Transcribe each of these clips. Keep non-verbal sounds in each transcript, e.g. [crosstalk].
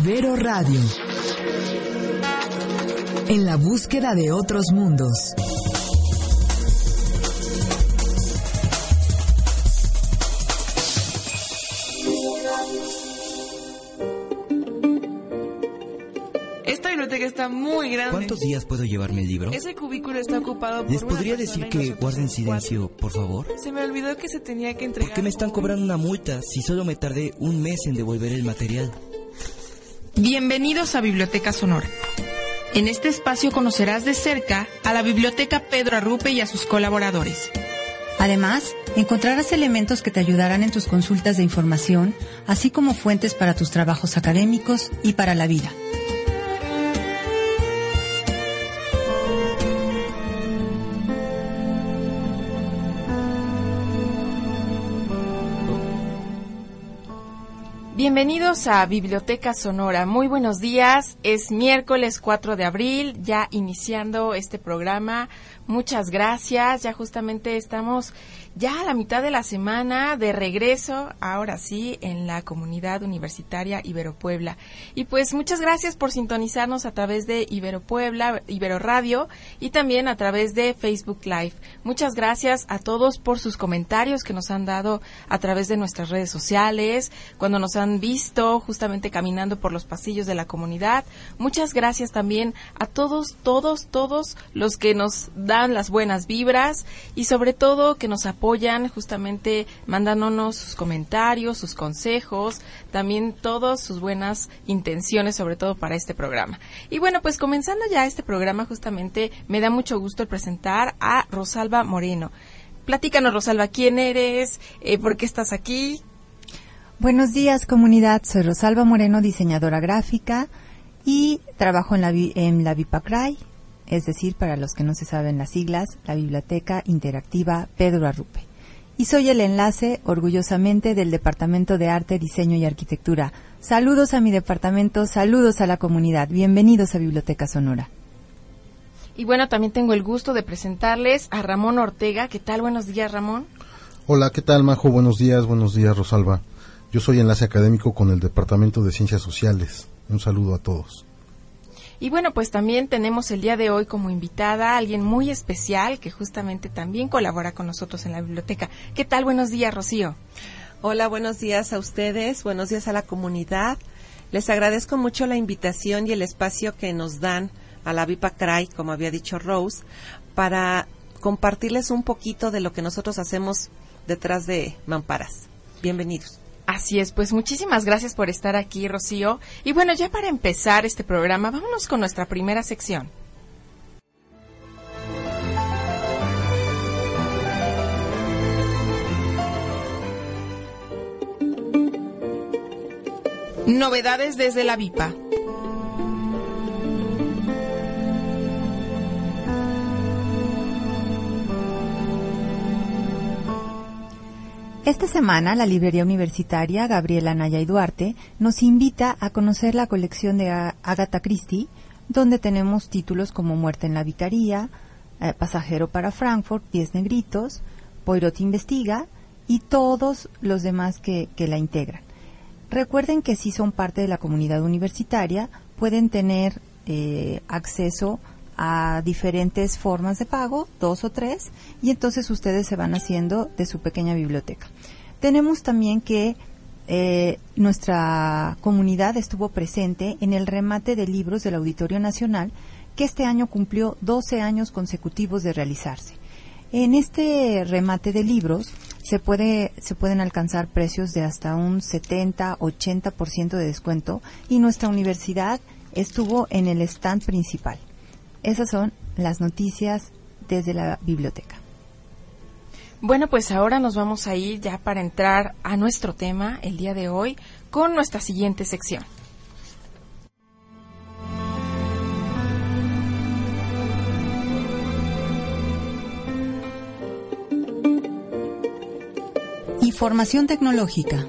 Ibero Radio. En la búsqueda de otros mundos. Esta biblioteca está muy grande. ¿Cuántos días puedo llevarme el libro? Ese cubículo está ocupado por ¿Les una podría decir que guarden silencio, por favor? Se me olvidó que se tenía que entregar. ¿Por qué me están cobrando una multa si solo me tardé un mes en devolver el material? Bienvenidos a Biblioteca Sonora. En este espacio conocerás de cerca a la Biblioteca Pedro Arrupe y a sus colaboradores. Además, encontrarás elementos que te ayudarán en tus consultas de información, así como fuentes para tus trabajos académicos y para la vida. Bienvenidos a Biblioteca Sonora. Muy buenos días. Es miércoles 4 de abril, ya iniciando este programa. Muchas gracias. Ya justamente estamos ya a la mitad de la semana de regreso, ahora sí, en la comunidad universitaria Ibero Puebla. Y pues muchas gracias por sintonizarnos a través de Ibero Puebla, Ibero Radio y también a través de Facebook Live. Muchas gracias a todos por sus comentarios que nos han dado a través de nuestras redes sociales, cuando nos han visto justamente caminando por los pasillos de la comunidad. Muchas gracias también a todos, todos, todos los que nos dan las buenas vibras y sobre todo que nos apoyan justamente mandándonos sus comentarios, sus consejos, también todas sus buenas intenciones sobre todo para este programa. Y bueno, pues comenzando ya este programa justamente me da mucho gusto el presentar a Rosalba Moreno. Platícanos, Rosalba, ¿quién eres? Eh, ¿Por qué estás aquí? Buenos días, comunidad. Soy Rosalba Moreno, diseñadora gráfica y trabajo en la, en la Bipacray, es decir, para los que no se saben las siglas, la Biblioteca Interactiva Pedro Arrupe. Y soy el enlace, orgullosamente, del Departamento de Arte, Diseño y Arquitectura. Saludos a mi departamento, saludos a la comunidad. Bienvenidos a Biblioteca Sonora. Y bueno, también tengo el gusto de presentarles a Ramón Ortega. ¿Qué tal? Buenos días, Ramón. Hola, ¿qué tal, Majo? Buenos días, buenos días, Rosalba. Yo soy enlace académico con el Departamento de Ciencias Sociales. Un saludo a todos. Y bueno, pues también tenemos el día de hoy como invitada a alguien muy especial que justamente también colabora con nosotros en la biblioteca. ¿Qué tal? Buenos días, Rocío. Hola, buenos días a ustedes, buenos días a la comunidad. Les agradezco mucho la invitación y el espacio que nos dan a la Vipacray, como había dicho Rose, para compartirles un poquito de lo que nosotros hacemos detrás de Mamparas. Bienvenidos. Así es, pues muchísimas gracias por estar aquí, Rocío. Y bueno, ya para empezar este programa, vámonos con nuestra primera sección. Novedades desde la VIPA. Esta semana, la librería universitaria Gabriela Naya y Duarte nos invita a conocer la colección de Agatha Christie, donde tenemos títulos como Muerte en la Vicaría, eh, Pasajero para Frankfurt, Diez Negritos, Poirot Investiga y todos los demás que, que la integran. Recuerden que si son parte de la comunidad universitaria, pueden tener eh, acceso a diferentes formas de pago, dos o tres, y entonces ustedes se van haciendo de su pequeña biblioteca. Tenemos también que eh, nuestra comunidad estuvo presente en el remate de libros del Auditorio Nacional, que este año cumplió 12 años consecutivos de realizarse. En este remate de libros se puede se pueden alcanzar precios de hasta un 70-80% de descuento y nuestra universidad estuvo en el stand principal. Esas son las noticias desde la biblioteca. Bueno, pues ahora nos vamos a ir ya para entrar a nuestro tema el día de hoy con nuestra siguiente sección. Información tecnológica.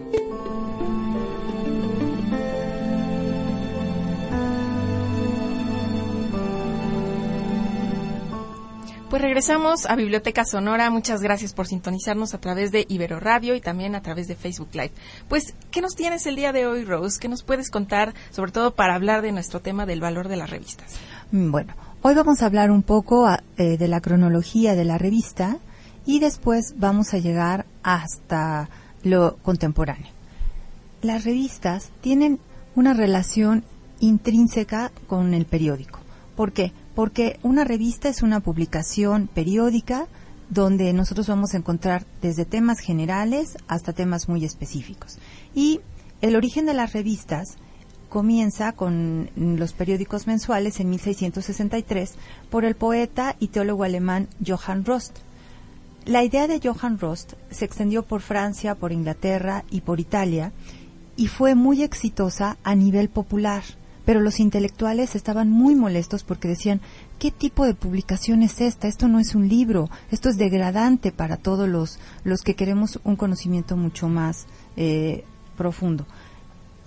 Pues regresamos a Biblioteca Sonora. Muchas gracias por sintonizarnos a través de Ibero Radio y también a través de Facebook Live. Pues, ¿qué nos tienes el día de hoy, Rose? ¿Qué nos puedes contar, sobre todo para hablar de nuestro tema del valor de las revistas? Mm, Bueno, hoy vamos a hablar un poco a- eh, de la cronología de la revista y después vamos a llegar hasta lo contemporáneo. Las revistas tienen una relación intrínseca con el periódico. ¿Por qué? Porque una revista es una publicación periódica donde nosotros vamos a encontrar desde temas generales hasta temas muy específicos. Y el origen de las revistas comienza con los periódicos mensuales en 1663 por el poeta y teólogo alemán Johann Rost. La idea de Johann Rost se extendió por Francia, por Inglaterra y por Italia y fue muy exitosa a nivel popular. Pero los intelectuales estaban muy molestos porque decían, ¿qué tipo de publicación es esta? Esto no es un libro, esto es degradante para todos los, los que queremos un conocimiento mucho más eh, profundo.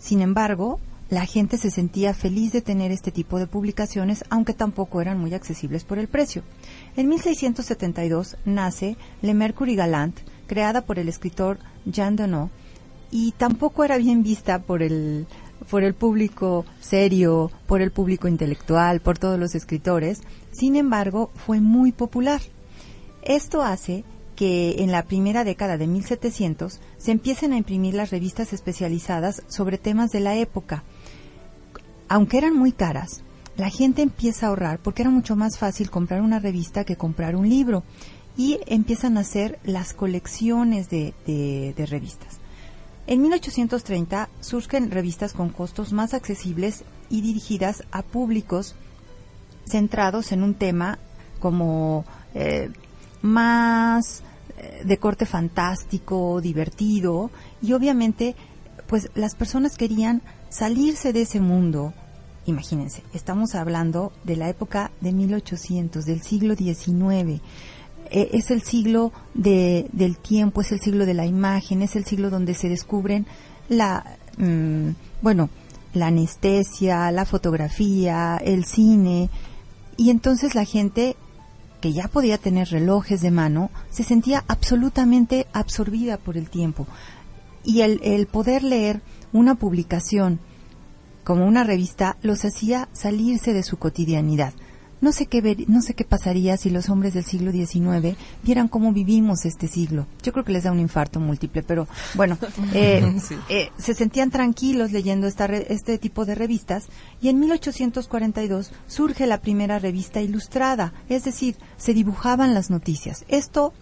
Sin embargo, la gente se sentía feliz de tener este tipo de publicaciones, aunque tampoco eran muy accesibles por el precio. En 1672 nace Le Mercury Galant, creada por el escritor Jean Donot, y tampoco era bien vista por el por el público serio, por el público intelectual, por todos los escritores. Sin embargo, fue muy popular. Esto hace que en la primera década de 1700 se empiecen a imprimir las revistas especializadas sobre temas de la época. Aunque eran muy caras, la gente empieza a ahorrar porque era mucho más fácil comprar una revista que comprar un libro y empiezan a hacer las colecciones de, de- de revistas. En 1830 surgen revistas con costos más accesibles y dirigidas a públicos centrados en un tema como eh, más eh, de corte fantástico, divertido y obviamente pues las personas querían salirse de ese mundo. Imagínense, estamos hablando de la época de 1800, del siglo XIX. Eh, es el siglo de, del tiempo, es el siglo de la imagen, es el siglo donde se descubren la, mm, bueno, la anestesia, la fotografía, el cine, y entonces la gente que ya podía tener relojes de mano se sentía absolutamente absorbida por el tiempo. Y el, el poder leer una publicación como una revista los hacía salirse de su cotidianidad. No sé qué ver- no sé qué pasaría si los hombres del siglo XIX vieran cómo vivimos este siglo. Yo creo que les da un infarto múltiple, pero bueno, [laughs] eh, eh, se sentían tranquilos leyendo esta re- este tipo de revistas y en 1842 surge la primera revista ilustrada, es decir, se dibujaban las noticias. Esto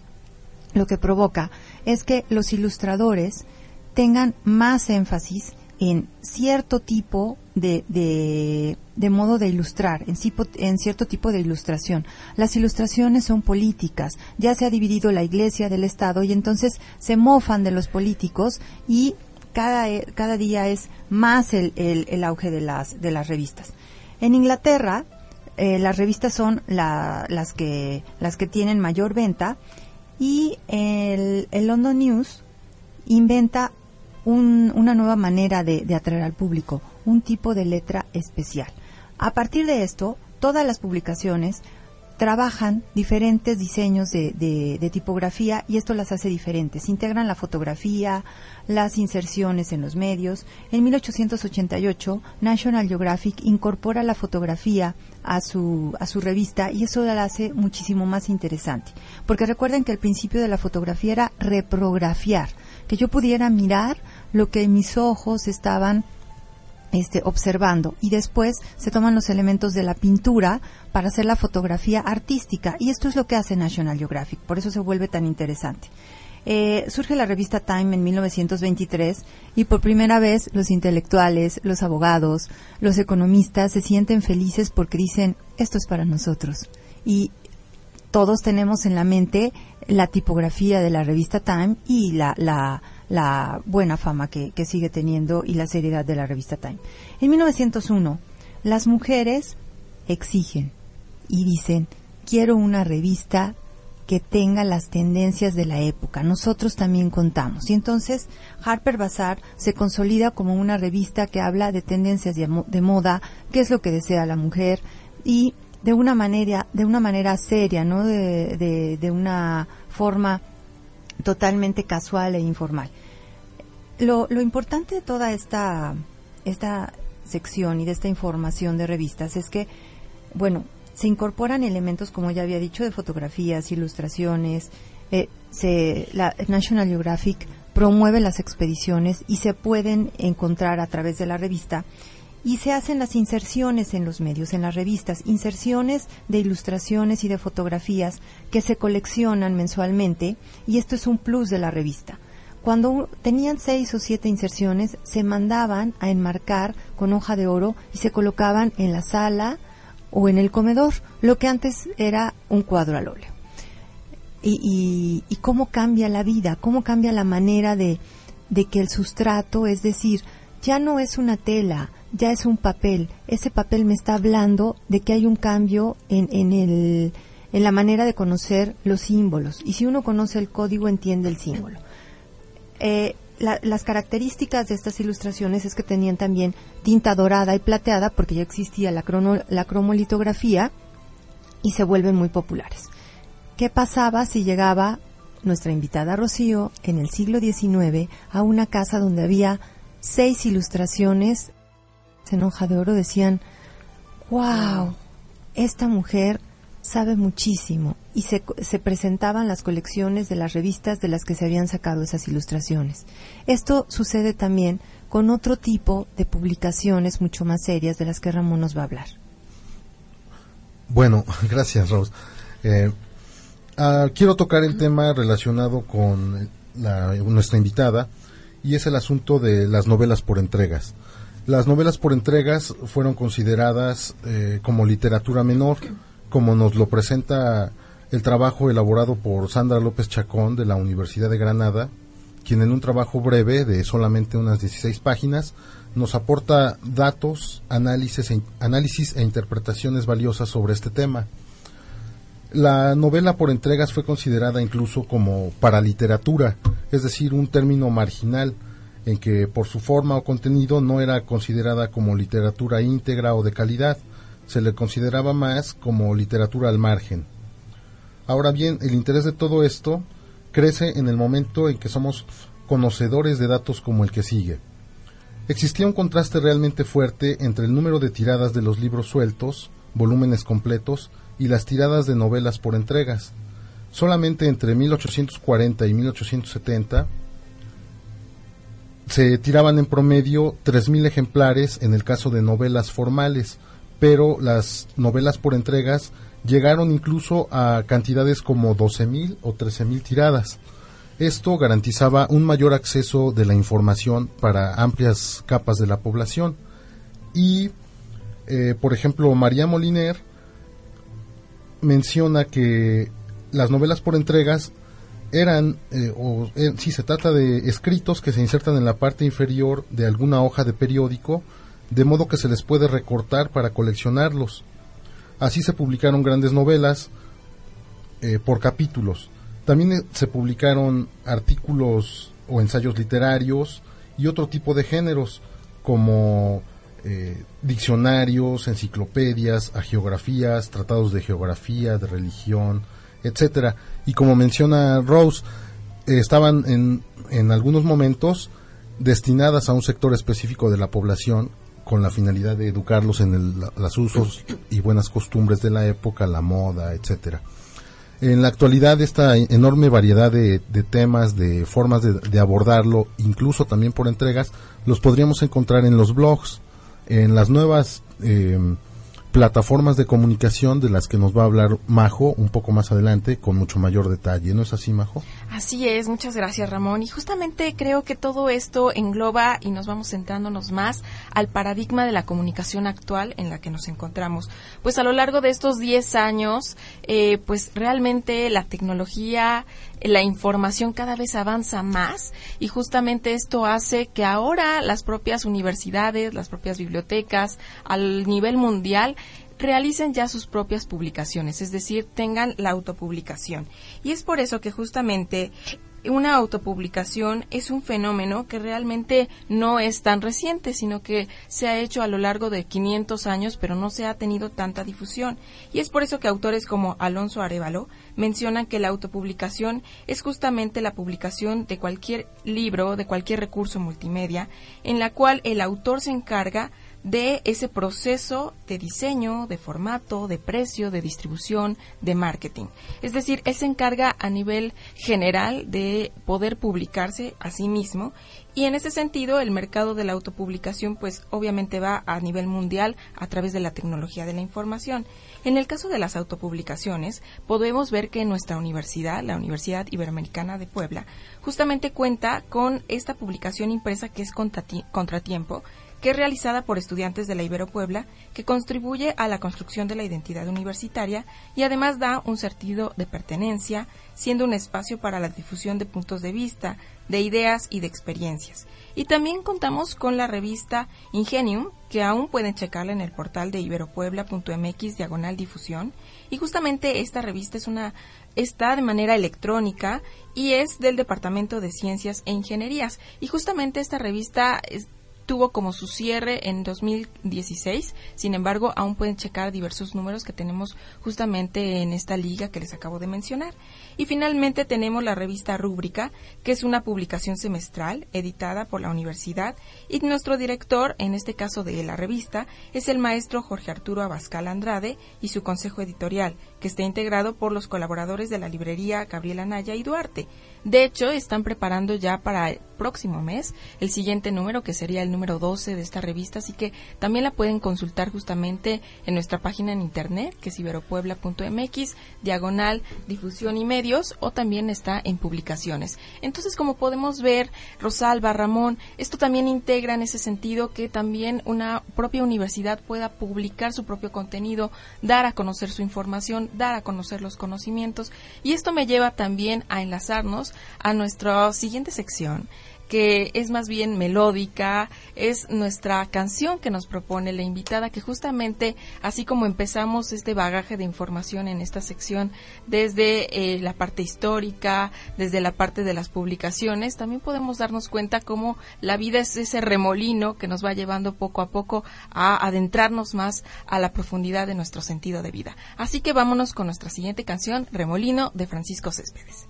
lo que provoca es que los ilustradores tengan más énfasis en cierto tipo de, de, de modo de ilustrar, en, en cierto tipo de ilustración. Las ilustraciones son políticas, ya se ha dividido la iglesia del Estado y entonces se mofan de los políticos y cada, eh, cada día es más el, el, el auge de las, de las revistas. En Inglaterra, eh, las revistas son la- las, que, las que tienen mayor venta y el, el London News inventa un- una nueva manera de, de atraer al público, un tipo de letra especial. A partir de esto, todas las publicaciones trabajan diferentes diseños de, tipografía y esto las hace diferentes. Integran la fotografía, las inserciones en los medios. En 1888, National Geographic incorpora la fotografía a su, a su revista y eso la hace muchísimo más interesante. Porque recuerden que el principio de la fotografía era reprografiar, que yo pudiera mirar lo que mis ojos estaban este, observando. Y después se toman los elementos de la pintura para hacer la fotografía artística. Y esto es lo que hace National Geographic, por eso se vuelve tan interesante. Eh, surge la revista Time en 1923 y por primera vez los intelectuales, los abogados, los economistas se sienten felices porque dicen esto es para nosotros y todos tenemos en la mente la tipografía de la revista Time y la, la, la buena fama que, que sigue teniendo y la seriedad de la revista Time. En 1901, las mujeres exigen y dicen, quiero una revista que tenga las tendencias de la época. Nosotros también contamos. Y entonces Harper Bazaar se consolida como una revista que habla de tendencias de, mo- de moda, qué es lo que desea la mujer y de una manera, de una manera seria, no de, de una forma totalmente casual e informal. Lo, lo importante de toda esta, esta sección y de esta información de revistas es que, bueno, se incorporan elementos, como ya había dicho, de fotografías, ilustraciones. Eh, se, la National Geographic promueve las expediciones y se pueden encontrar a través de la revista y se hacen las inserciones en los medios, en las revistas, inserciones de ilustraciones y de fotografías que se coleccionan mensualmente y esto es un plus de la revista. Cuando tenían seis o siete inserciones, se mandaban a enmarcar con hoja de oro y se colocaban en la sala o en el comedor, lo que antes era un cuadro al óleo. Y, y, cómo cambia la vida, cómo cambia la manera de, de que el sustrato, es decir, ya no es una tela, ya es un papel. Ese papel me está hablando de que hay un cambio en, en, el, en la manera de conocer los símbolos. Y si uno conoce el código, entiende el símbolo. Eh, las características de estas ilustraciones es que tenían también tinta dorada y plateada, porque ya existía la, la cromolitografía, y se vuelven muy populares. ¿Qué pasaba si llegaba nuestra invitada Rocío en el siglo XIX a una casa donde había seis ilustraciones en hoja de oro? Decían, wow, esta mujer sabe muchísimo y se, se, presentaban las colecciones de las revistas de las que se habían sacado esas ilustraciones. Esto sucede también con otro tipo de publicaciones mucho más serias de las que Ramón nos va a hablar. Bueno, [laughs] gracias Rose. Eh, ah, quiero tocar el tema relacionado con la, nuestra invitada y es el asunto de las novelas por entregas. Las novelas por entregas fueron consideradas eh, como literatura menor como nos lo presenta el trabajo elaborado por Sandra López Chacón de la Universidad de Granada, quien en un trabajo breve de solamente unas 16 páginas nos aporta datos, análisis e, análisis e interpretaciones valiosas sobre este tema. La novela por entregas fue considerada incluso como para literatura, es decir, un término marginal en que por su forma o contenido no era considerada como literatura íntegra o de calidad, se le consideraba más como literatura al margen. Ahora bien, el interés de todo esto crece en el momento en que somos conocedores de datos como el que sigue. Existía un contraste realmente fuerte entre el número de tiradas de los libros sueltos, volúmenes completos, y las tiradas de novelas por entregas. Solamente entre 1840 y 1870 se tiraban en promedio 3.000 ejemplares en el caso de novelas formales, pero las novelas por entregas llegaron incluso a cantidades como 12.000 o 13.000 tiradas. Esto garantizaba un mayor acceso de la información para amplias capas de la población. Y, eh, por ejemplo, María Moliner menciona que las novelas por entregas eran, eh, o eh, si se trata de escritos que se insertan en la parte inferior de alguna hoja de periódico, de modo que se les puede recortar para coleccionarlos. Así se publicaron grandes novelas eh, por capítulos. También eh, se publicaron artículos o ensayos literarios y otro tipo de géneros como diccionarios, enciclopedias, geografías, tratados de geografía, de religión, etcétera. Y como menciona Rose, estaban en, en algunos momentos destinadas a un sector específico de la población con la finalidad de educarlos en los usos y buenas costumbres de la época, la moda, etcétera. En la actualidad esta enorme variedad de, temas, de formas de, abordarlo, incluso también por entregas, los podríamos encontrar en los blogs, en las nuevas eh, plataformas de comunicación de las que nos va a hablar Majo un poco más adelante con mucho mayor detalle. ¿No es así, Majo? Así es, muchas gracias, Ramón. Y justamente creo que todo esto engloba y nos vamos centrándonos más al paradigma de la comunicación actual en la que nos encontramos. Pues a lo largo de estos 10 años, eh, pues realmente la tecnología, la información cada vez avanza más y justamente esto hace que ahora las propias universidades, las propias bibliotecas, al nivel mundial, realicen ya sus propias publicaciones, es decir, tengan la autopublicación. Y es por eso que justamente una autopublicación es un fenómeno que realmente no es tan reciente, sino que se ha hecho a lo largo de 500 años, pero no se ha tenido tanta difusión. Y es por eso que autores como Alonso Arevalo mencionan que la autopublicación es justamente la publicación de cualquier libro, de cualquier recurso multimedia, en la cual el autor se encarga de ese proceso de diseño, de formato, de precio, de distribución, de marketing. Es decir, él se encarga a nivel general de poder publicarse a sí mismo y en ese sentido el mercado de la autopublicación pues obviamente va a nivel mundial a través de la tecnología de la información. En el caso de las autopublicaciones, podemos ver que nuestra universidad, la Universidad Iberoamericana de Puebla, justamente cuenta con esta publicación impresa que es Contratiempo, que es realizada por estudiantes de la Ibero Puebla, que contribuye a la construcción de la identidad universitaria y además da un sentido de pertenencia, siendo un espacio para la difusión de puntos de vista, de ideas y de experiencias. Y también contamos con la revista Ingenium, que aún pueden checarla en el portal de iberopuebla.mx diagonal difusión. Y justamente esta revista es una está de manera electrónica y es del Departamento de Ciencias e Ingenierías. Y justamente esta revista tuvo como su cierre en 2016. Sin embargo, aún pueden checar diversos números que tenemos justamente en esta liga que les acabo de mencionar. Y finalmente tenemos la revista Rúbrica, que es una publicación semestral editada por la universidad. Y nuestro director, en este caso de la revista, es el maestro Jorge Arturo Abascal Andrade y su consejo editorial, que está integrado por los colaboradores de la librería Gabriela Naya y Duarte. De hecho, están preparando ya para el próximo mes el siguiente número, que sería el número 12 de esta revista, así que también la pueden consultar justamente en nuestra página en internet, que es iberopuebla.mx, diagonal, difusión y o también está en publicaciones. Entonces, como podemos ver, Rosalba, Ramón, esto también integra en ese sentido que también una propia universidad pueda publicar su propio contenido, dar a conocer su información, dar a conocer los conocimientos, y esto me lleva también a enlazarnos a nuestra siguiente sección que es más bien melódica, es nuestra canción que nos propone la invitada, que justamente, así como empezamos este bagaje de información en esta sección, desde eh, la parte histórica, desde la parte de las publicaciones, también podemos darnos cuenta cómo la vida es ese remolino que nos va llevando poco a poco a adentrarnos más a la profundidad de nuestro sentido de vida. Así que vámonos con nuestra siguiente canción, Remolino, de Francisco Céspedes.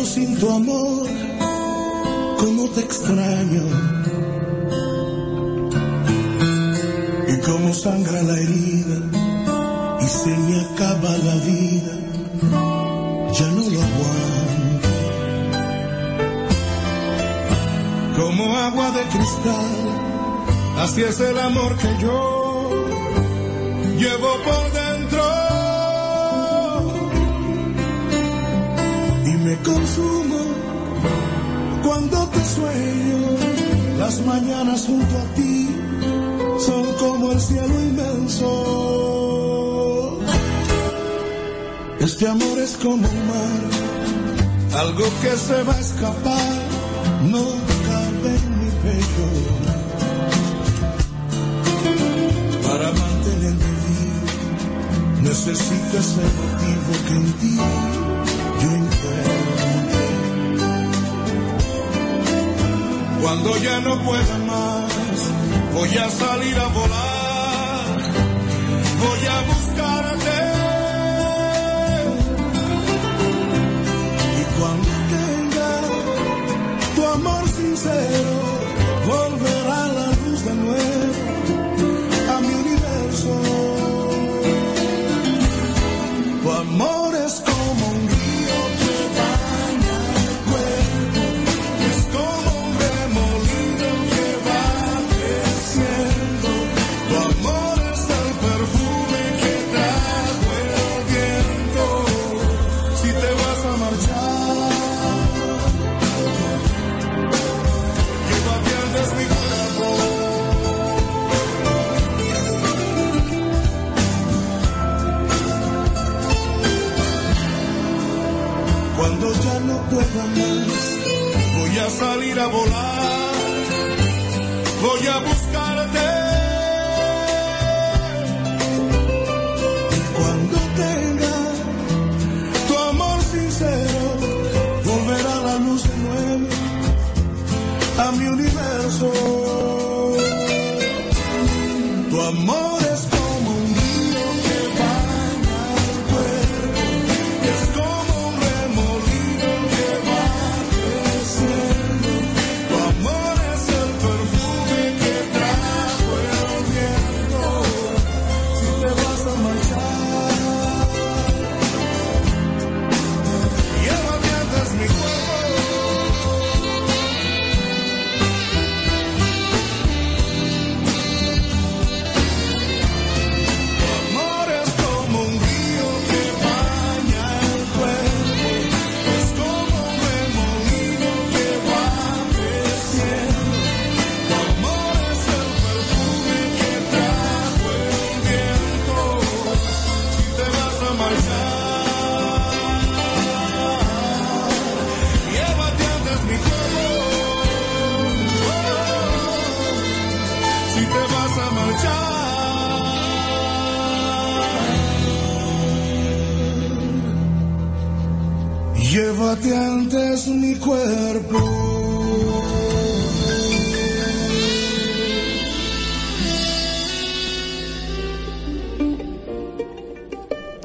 Sin tu amor, cómo te extraño. Y cómo sangra la herida y se me acaba la vida. Ya no lo aguanto. Como agua de cristal, así es el amor que yo llevo por dentro. Me consumo cuando te sueño. Las mañanas junto a ti son como el cielo inmenso. Este amor es como un mar, algo que se va a escapar, no cabe en mi pecho. Para mantenerme vivo, necesito ese motivo que en ti cuando ya no pueda más, voy a salir a volar, voy a buscarte. Y cuando tenga tu amor sincero, volverá la luz de nuevo a mi universo. Tu amor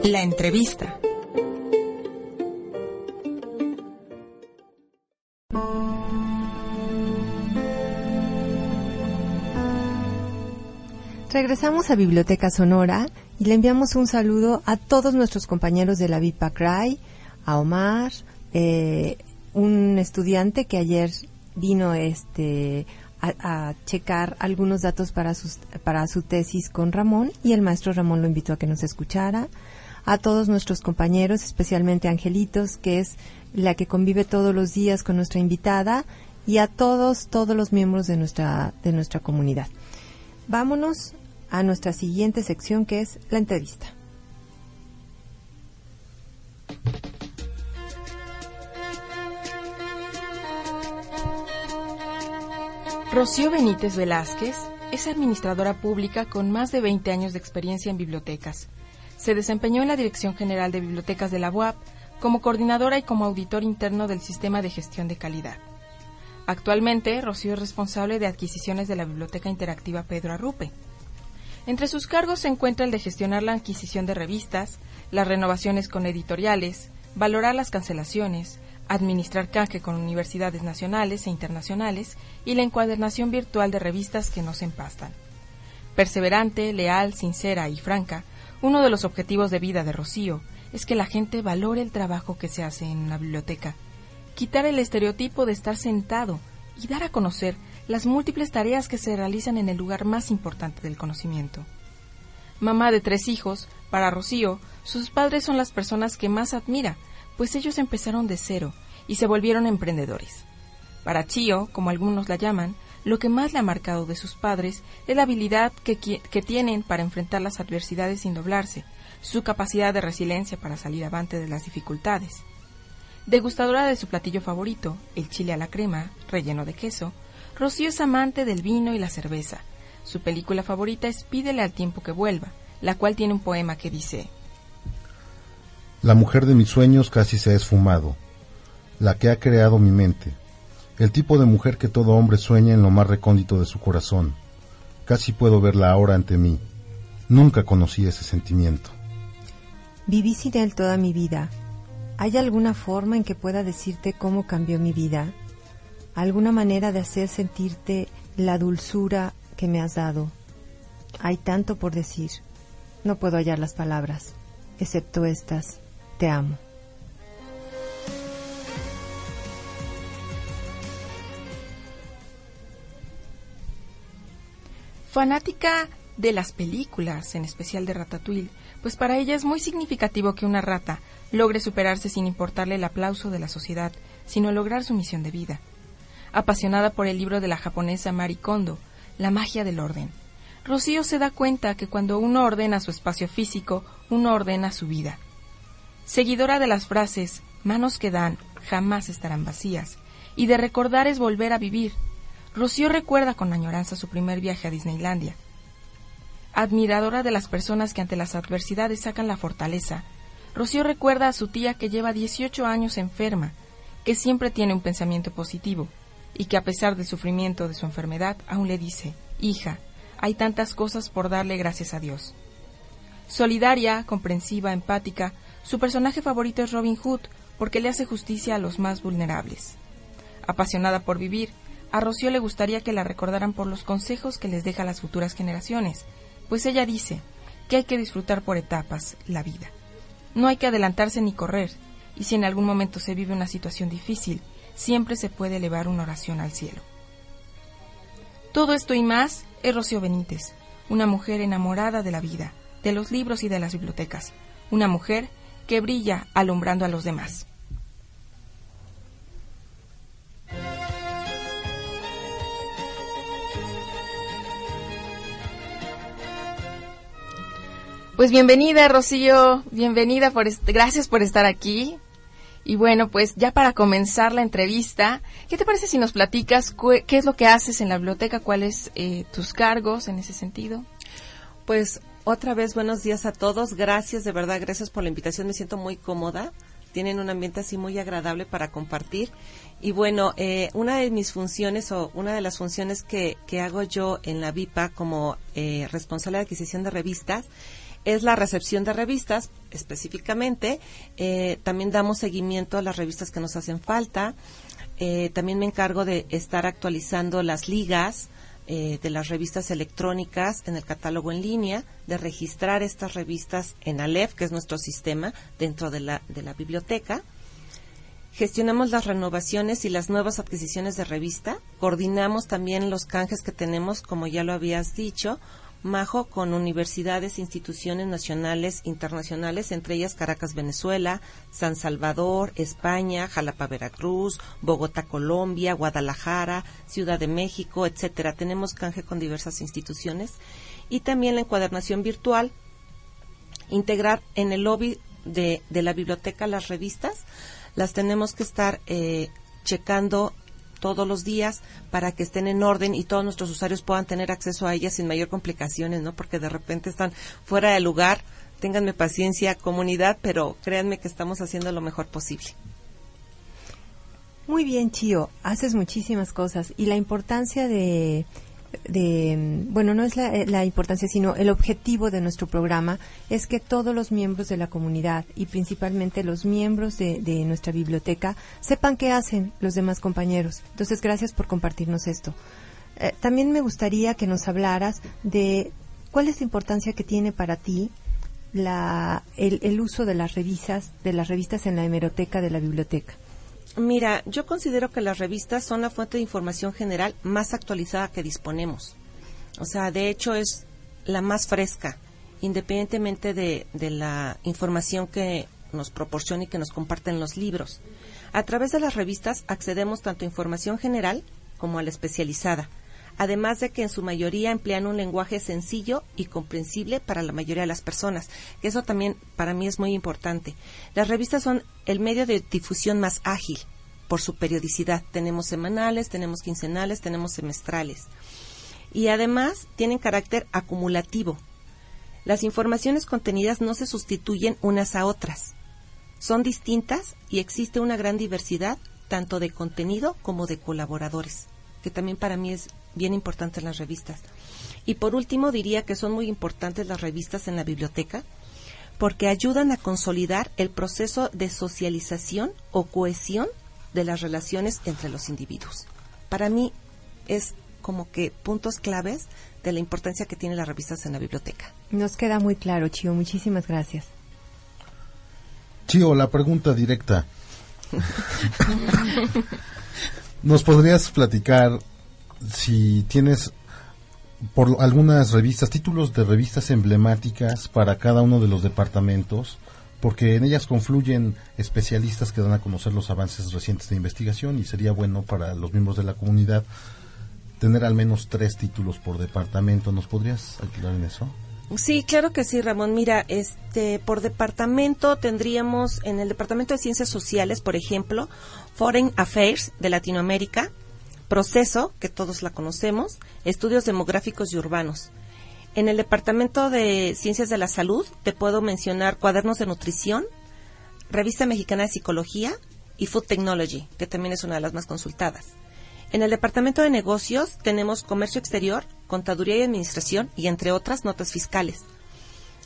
La entrevista. Regresamos a Biblioteca Sonora y le enviamos un saludo a todos nuestros compañeros de la VIPA CRY, a Omar, eh, un estudiante que ayer vino este a, a checar algunos datos para, sus, para su tesis con Ramón y el maestro Ramón lo invitó a que nos escuchara. A todos nuestros compañeros, especialmente Angelitos, que es la que convive todos los días con nuestra invitada, y a todos, todos los miembros de nuestra, de nuestra comunidad. Vámonos a nuestra siguiente sección que es la entrevista. Rocío Benítez Velázquez es administradora pública con más de 20 años de experiencia en bibliotecas. Se desempeñó en la Dirección General de Bibliotecas de la UAP como coordinadora y como auditor interno del Sistema de Gestión de Calidad. Actualmente, Rocío es responsable de adquisiciones de la Biblioteca Interactiva Pedro Arrupe. Entre sus cargos se encuentra el de gestionar la adquisición de revistas, las renovaciones con editoriales, valorar las cancelaciones, administrar canje con universidades nacionales e internacionales y la encuadernación virtual de revistas que no se empastan. Perseverante, leal, sincera y franca, uno de los objetivos de vida de Rocío es que la gente valore el trabajo que se hace en una biblioteca, quitar el estereotipo de estar sentado y dar a conocer las múltiples tareas que se realizan en el lugar más importante del conocimiento. Mamá de tres hijos, para Rocío, sus padres son las personas que más admira, pues ellos empezaron de cero y se volvieron emprendedores. Para Chío, como algunos la llaman, lo que más le ha marcado de sus padres es la habilidad que, tienen para enfrentar las adversidades sin doblarse, su capacidad de resiliencia para salir avante de las dificultades. Degustadora de su platillo favorito, el chile a la crema, relleno de queso, Rocío es amante del vino y la cerveza. Su película favorita es Pídele al tiempo que vuelva, la cual tiene un poema que dice La mujer de mis sueños casi se ha esfumado, la que ha creado mi mente, el tipo de mujer que todo hombre sueña en lo más recóndito de su corazón. Casi puedo verla ahora ante mí. Nunca conocí ese sentimiento. Viví sin él toda mi vida. ¿Hay alguna forma en que pueda decirte cómo cambió mi vida? ¿Alguna manera de hacer sentirte la dulzura que me has dado? Hay tanto por decir. No puedo hallar las palabras, excepto estas. Te amo. Fanática de las películas, en especial de Ratatouille, pues para ella es muy significativo que una rata logre superarse sin importarle el aplauso de la sociedad, sino lograr su misión de vida. Apasionada por el libro de la japonesa Mari Kondo, La magia del orden, Rocío se da cuenta que cuando uno ordena su espacio físico, uno ordena su vida. Seguidora de las frases manos que dan jamás estarán vacías y de recordar es volver a vivir. Rocío recuerda con añoranza su primer viaje a Disneylandia. Admiradora de las personas que ante las adversidades sacan la fortaleza, Rocío recuerda a su tía que lleva 18 años enferma, que siempre tiene un pensamiento positivo y que a pesar del sufrimiento de su enfermedad aún le dice, hija, hay tantas cosas por darle gracias a Dios. Solidaria, comprensiva, empática, su personaje favorito es Robin Hood porque le hace justicia a los más vulnerables. Apasionada por vivir, a Rocío le gustaría que la recordaran por los consejos que les deja a las futuras generaciones, pues ella dice que hay que disfrutar por etapas la vida. No hay que adelantarse ni correr, y si en algún momento se vive una situación difícil, siempre se puede elevar una oración al cielo. Todo esto y más es Rocío Benítez, una mujer enamorada de la vida, de los libros y de las bibliotecas, una mujer que brilla alumbrando a los demás. Pues bienvenida, Rocío, bienvenida, por gracias por estar aquí. Y bueno, pues ya para comenzar la entrevista, ¿qué te parece si nos platicas qué es lo que haces en la biblioteca, cuáles eh, tus cargos en ese sentido? Pues otra vez buenos días a todos. Gracias, de verdad, gracias por la invitación. Me siento muy cómoda. Tienen un ambiente así muy agradable para compartir. Y bueno, eh, una de mis funciones o una de las funciones que, que hago yo en la VIPA como eh, responsable de adquisición de revistas es la recepción de revistas específicamente. Eh, también damos seguimiento a las revistas que nos hacen falta. Eh, también me encargo de estar actualizando las ligas eh, de las revistas electrónicas en el catálogo en línea, de registrar estas revistas en Aleph, que es nuestro sistema dentro de la, de la biblioteca. Gestionamos las renovaciones y las nuevas adquisiciones de revista. Coordinamos también los canjes que tenemos, como ya lo habías dicho, Majo, con universidades, instituciones nacionales, internacionales, entre ellas Caracas, Venezuela, San Salvador, España, Jalapa, Veracruz, Bogotá, Colombia, Guadalajara, Ciudad de México, etcétera. Tenemos canje con diversas instituciones. Y también la encuadernación virtual, integrar en el lobby de, de la biblioteca las revistas, las tenemos que estar eh, checando todos los días para que estén en orden y todos nuestros usuarios puedan tener acceso a ellas sin mayor complicaciones, ¿no? Porque de repente están fuera de lugar. Ténganme paciencia, comunidad, pero créanme que estamos haciendo lo mejor posible. Muy bien, Chio, haces muchísimas cosas y la importancia de, de bueno, no es la, eh, la importancia, sino el objetivo de nuestro programa es que todos los miembros de la comunidad y principalmente los miembros de, de nuestra biblioteca sepan qué hacen los demás compañeros. Entonces, gracias por compartirnos esto. Eh, también me gustaría que nos hablaras de cuál es la importancia que tiene para ti la, el, el uso de las revistas, de las revistas en la hemeroteca de la biblioteca. Mira, yo considero que las revistas son la fuente de información general más actualizada que disponemos. O sea, de hecho es la más fresca, independientemente de, de la información que nos proporciona y que nos comparten los libros. A través de las revistas accedemos tanto a información general como a la especializada, además de que en su mayoría emplean un lenguaje sencillo y comprensible para la mayoría de las personas, eso también para mí es muy importante. Las revistas son el medio de difusión más ágil por su periodicidad. Tenemos semanales, tenemos quincenales, tenemos semestrales. Y además tienen carácter acumulativo. Las informaciones contenidas no se sustituyen unas a otras. Son distintas y existe una gran diversidad tanto de contenido como de colaboradores, que también para mí es bien importante en las revistas. Y por último diría que son muy importantes las revistas en la biblioteca porque ayudan a consolidar el proceso de socialización o cohesión de las relaciones entre los individuos. Para mí es como que puntos claves de la importancia que tienen las revistas en la biblioteca. Nos queda muy claro, Chio. Muchísimas gracias. Chío, la pregunta directa. [laughs] ¿Nos podrías platicar si tienes por algunas revistas, títulos de revistas emblemáticas para cada uno de los departamentos? Porque en ellas confluyen especialistas que dan a conocer los avances recientes de investigación y sería bueno para los miembros de la comunidad tener al menos tres títulos por departamento. ¿Nos podrías ayudar en eso? Sí, claro que sí, Ramón. Mira, este, por departamento tendríamos en el departamento de ciencias sociales, por ejemplo, Foreign Affairs de Latinoamérica, Proceso, que todos la conocemos, Estudios demográficos y urbanos. En el departamento de ciencias de la salud te puedo mencionar Cuadernos de nutrición, Revista Mexicana de Psicología y Food Technology, que también es una de las más consultadas. En el departamento de negocios tenemos comercio exterior, contaduría y administración y entre otras notas fiscales.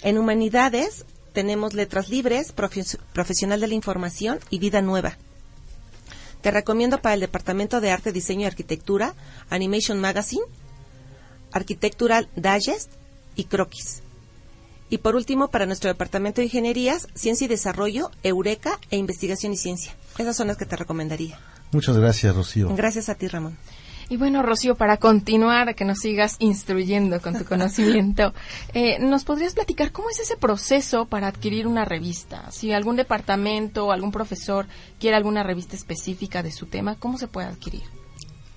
En humanidades tenemos letras libres, profes- profesional de la información y vida nueva. Te recomiendo para el departamento de arte, diseño y arquitectura Animation Magazine, Architectural Digest y Croquis. Y por último, para nuestro departamento de ingenierías, ciencia y desarrollo, Eureka e investigación y ciencia. Esas son las que te recomendaría. Muchas gracias, Rocío. Gracias a ti, Ramón. Y bueno, Rocío, para continuar, que nos sigas instruyendo con tu conocimiento, [laughs] eh, ¿nos podrías platicar cómo es ese proceso para adquirir una revista? Si algún departamento o algún profesor quiere alguna revista específica de su tema, ¿cómo se puede adquirir?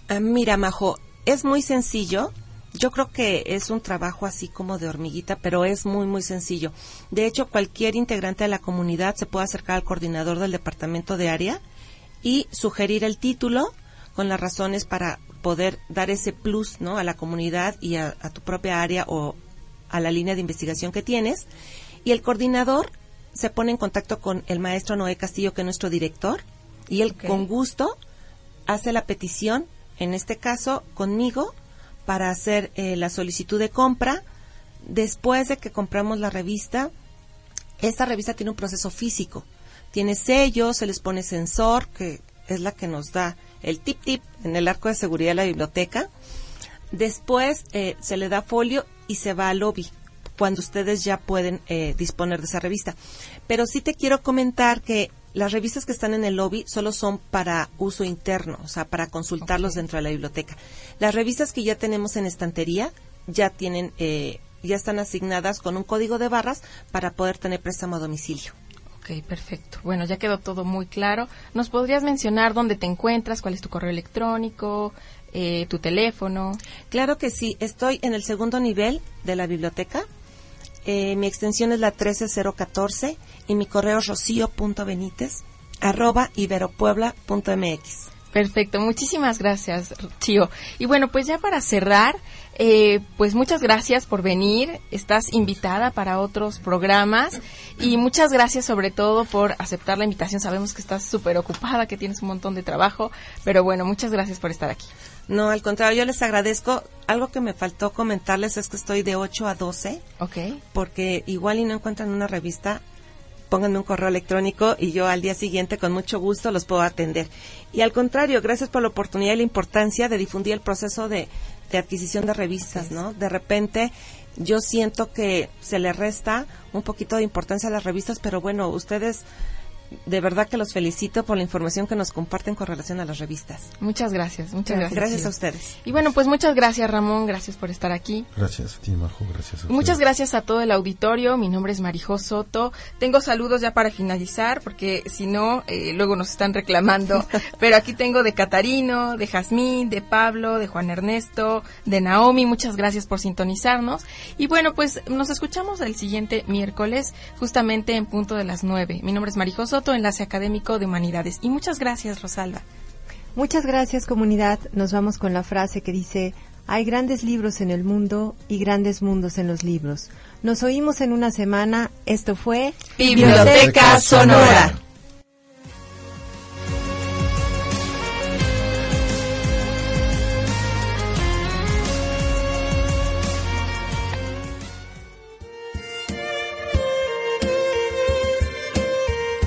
Ah, mira, Majo, es muy sencillo. Yo creo que es un trabajo así como de hormiguita, pero es muy, muy sencillo. De hecho, cualquier integrante de la comunidad se puede acercar al coordinador del departamento de área y sugerir el título con las razones para poder dar ese plus ¿no? a la comunidad y a, a tu propia área o a la línea de investigación que tienes. Y el coordinador se pone en contacto con el maestro Noé Castillo, que es nuestro director, y él con gusto hace la petición, en este caso conmigo, para hacer eh, la solicitud de compra. Después de que compramos la revista, esta revista tiene un proceso físico. Tiene sellos, se les pone sensor, que es la que nos da el tip tip en el arco de seguridad de la biblioteca. Después eh, se le da folio y se va al lobby cuando ustedes ya pueden eh, disponer de esa revista. Pero sí te quiero comentar que las revistas que están en el lobby solo son para uso interno, o sea, para consultarlos dentro de la biblioteca. Las revistas que ya tenemos en estantería ya tienen, eh, ya están asignadas con un código de barras para poder tener préstamo a domicilio. Ok, perfecto. Bueno, ya quedó todo muy claro. ¿Nos podrías mencionar dónde te encuentras, cuál es tu correo electrónico, eh, tu teléfono? Claro que sí, estoy en el segundo nivel de la biblioteca. Eh, mi extensión es la 13014 y mi correo es rocío.benítez arroba iberopuebla.mx. Perfecto, muchísimas gracias, Chío. Y bueno, pues ya para cerrar, eh, pues muchas gracias por venir. Estás invitada para otros programas y muchas gracias sobre todo por aceptar la invitación. Sabemos que estás súper ocupada, que tienes un montón de trabajo, pero bueno, muchas gracias por estar aquí. No, al contrario, yo les agradezco. Algo que me faltó comentarles es que estoy de 8 a 12, Ok. porque igual y no encuentran una revista, pónganme un correo electrónico y yo al día siguiente con mucho gusto los puedo atender. Y al contrario, gracias por la oportunidad y la importancia de difundir el proceso de, de adquisición de revistas, ¿no? De repente yo siento que se le resta un poquito de importancia a las revistas, pero bueno, ustedes de verdad que los felicito por la información que nos comparten con relación a las revistas. Muchas gracias, muchas gracias. Gracias a ustedes. Y bueno, pues muchas gracias, Ramón. Gracias por estar aquí. Gracias a ti, Majo. Gracias a Muchas gracias a todo el auditorio. Mi nombre es Marijo Soto. Tengo saludos ya para finalizar, porque si no, eh, luego nos están reclamando. [laughs] Pero aquí tengo de Catarino, de Jazmín, de Pablo, de Juan Ernesto, de Naomi. Muchas gracias por sintonizarnos. Y bueno, pues nos escuchamos el siguiente miércoles, justamente en punto de las nueve. Mi nombre es Marijo Soto, enlace académico de Humanidades. Y muchas gracias, Rosalba. Muchas gracias comunidad. Nos vamos con la frase que dice, hay grandes libros en el mundo y grandes mundos en los libros. Nos oímos en una semana. Esto fue Biblioteca Sonora.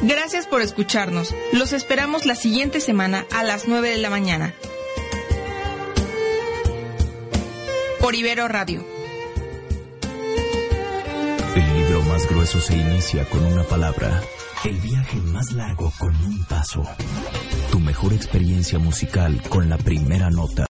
Gracias por escucharnos. Los esperamos la siguiente semana a las 9 de la mañana. Por Ibero Radio. El libro más grueso se inicia con una palabra. El viaje más largo con un paso. Tu mejor experiencia musical con la primera nota.